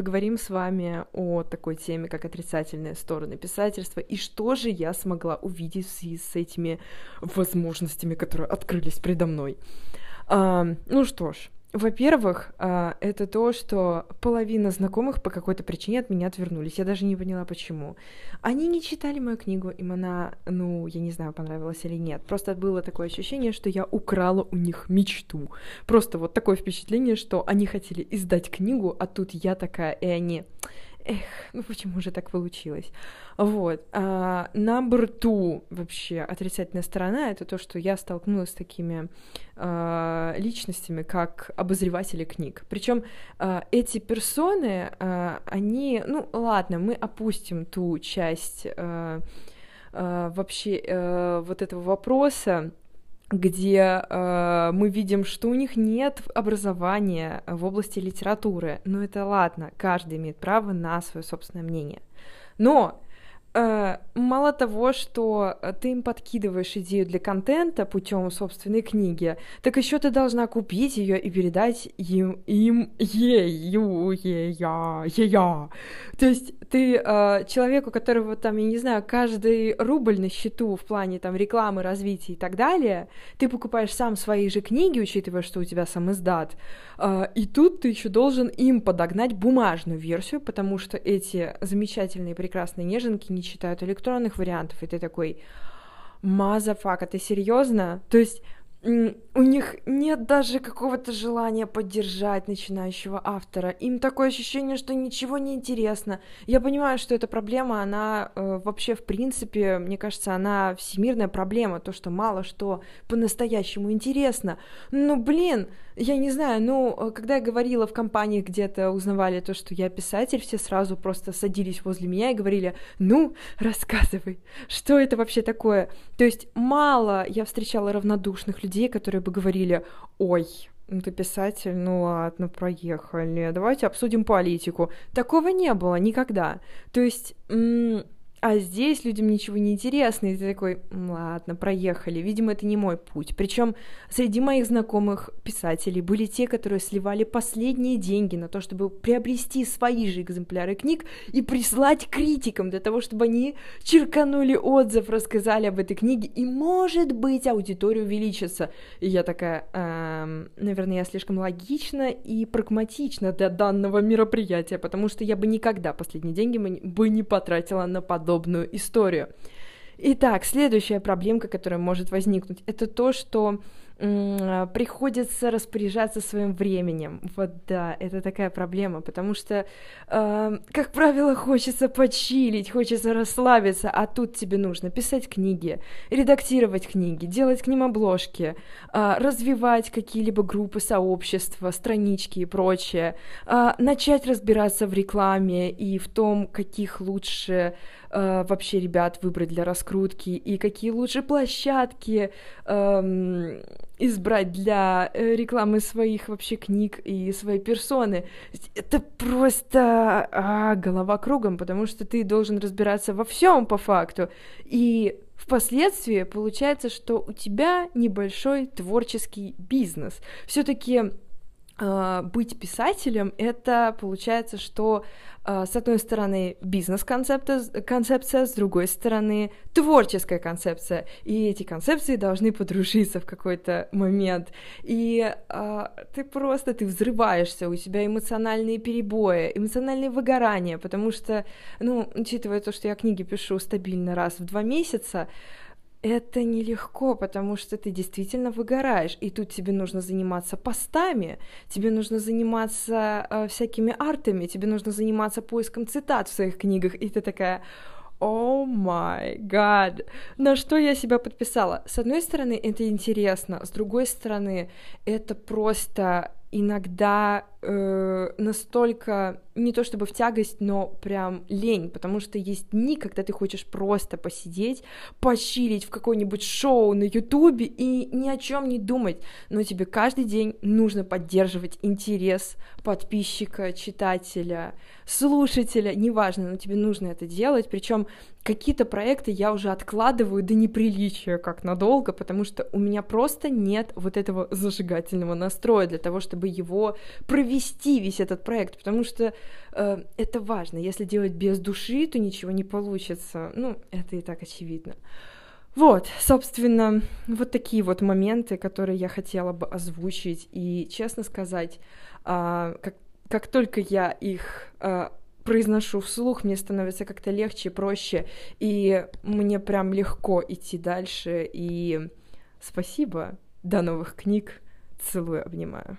поговорим с вами о такой теме, как отрицательные стороны писательства, и что же я смогла увидеть в связи с этими возможностями, которые открылись предо мной. А, ну что ж, во-первых, а, это то, что половина знакомых по какой-то причине от меня отвернулись. Я даже не поняла, почему. Они не читали мою книгу, им она, ну, я не знаю, понравилась или нет. Просто было такое ощущение, что я украла у них мечту. Просто вот такое впечатление, что они хотели издать книгу, а тут я такая, и они эх, ну почему же так получилось? Вот. А, number two, вообще, отрицательная сторона, это то, что я столкнулась с такими а, личностями, как обозреватели книг. Причем а, эти персоны, а, они, ну ладно, мы опустим ту часть вообще а, вот этого вопроса, где э, мы видим, что у них нет образования в области литературы. Но это ладно, каждый имеет право на свое собственное мнение. Но мало того, что э, ты им подкидываешь идею для контента путем собственной книги, так еще ты должна купить ее и передать им, им ею, ея, ея. То есть ты э, человеку, которого там, я не знаю, каждый рубль на счету в плане там рекламы, развития и так далее, ты покупаешь сам свои же книги, учитывая, что у тебя сам издат, э, и тут ты еще должен им подогнать бумажную версию, потому что эти замечательные прекрасные неженки не читают электронных вариантов, и ты такой, motherfucker, ты серьезно? То есть у них нет даже какого-то желания поддержать начинающего автора. Им такое ощущение, что ничего не интересно. Я понимаю, что эта проблема, она э, вообще, в принципе, мне кажется, она всемирная проблема, то, что мало что по-настоящему интересно. Но, блин, я не знаю, ну, когда я говорила в компании, где-то узнавали то, что я писатель, все сразу просто садились возле меня и говорили, ну, рассказывай, что это вообще такое? То есть мало я встречала равнодушных людей, которые бы говорили, ой, ну ты писатель, ну ладно, проехали, давайте обсудим политику. Такого не было никогда. То есть... а здесь людям ничего не интересно, и ты такой, ладно, проехали. Видимо, это не мой путь. Причем среди моих знакомых писателей были те, которые сливали последние деньги на то, чтобы приобрести свои же экземпляры книг и прислать критикам для того, чтобы они черканули отзыв, рассказали об этой книге, и, может быть, аудитория увеличится. И я такая, эм, наверное, я слишком логична и прагматична для данного мероприятия, потому что я бы никогда последние деньги бы не потратила на подобное подобную историю. Итак, следующая проблемка, которая может возникнуть, это то, что приходится распоряжаться своим временем. Вот да, это такая проблема, потому что, э, как правило, хочется почилить, хочется расслабиться, а тут тебе нужно писать книги, редактировать книги, делать к ним обложки, э, развивать какие-либо группы, сообщества, странички и прочее, э, начать разбираться в рекламе и в том, каких лучше э, вообще ребят выбрать для раскрутки и какие лучше площадки э, избрать для э, рекламы своих вообще книг и своей персоны. Это просто а, голова кругом, потому что ты должен разбираться во всем по факту. И впоследствии получается, что у тебя небольшой творческий бизнес. Все-таки быть писателем это получается, что а, с одной стороны, бизнес-концепция, концепция, с другой стороны, творческая концепция. И эти концепции должны подружиться в какой-то момент. И а, ты просто, ты взрываешься, у тебя эмоциональные перебои, эмоциональные выгорания, потому что, ну, учитывая то, что я книги пишу стабильно раз в два месяца, это нелегко, потому что ты действительно выгораешь, и тут тебе нужно заниматься постами, тебе нужно заниматься э, всякими артами, тебе нужно заниматься поиском цитат в своих книгах, и ты такая, о май гад, на что я себя подписала? С одной стороны, это интересно, с другой стороны, это просто иногда э, настолько не то чтобы в тягость, но прям лень, потому что есть дни, когда ты хочешь просто посидеть, почилить в какое-нибудь шоу на Ютубе и ни о чем не думать, но тебе каждый день нужно поддерживать интерес подписчика, читателя, слушателя, неважно, но тебе нужно это делать, причем какие-то проекты я уже откладываю до неприличия как надолго, потому что у меня просто нет вот этого зажигательного настроя для того, чтобы его провести весь этот проект, потому что э, это важно. Если делать без души, то ничего не получится. Ну, это и так очевидно. Вот, собственно, вот такие вот моменты, которые я хотела бы озвучить. И, честно сказать, э, как, как только я их э, произношу вслух, мне становится как-то легче, проще, и мне прям легко идти дальше. И спасибо, до новых книг, целую, обнимаю.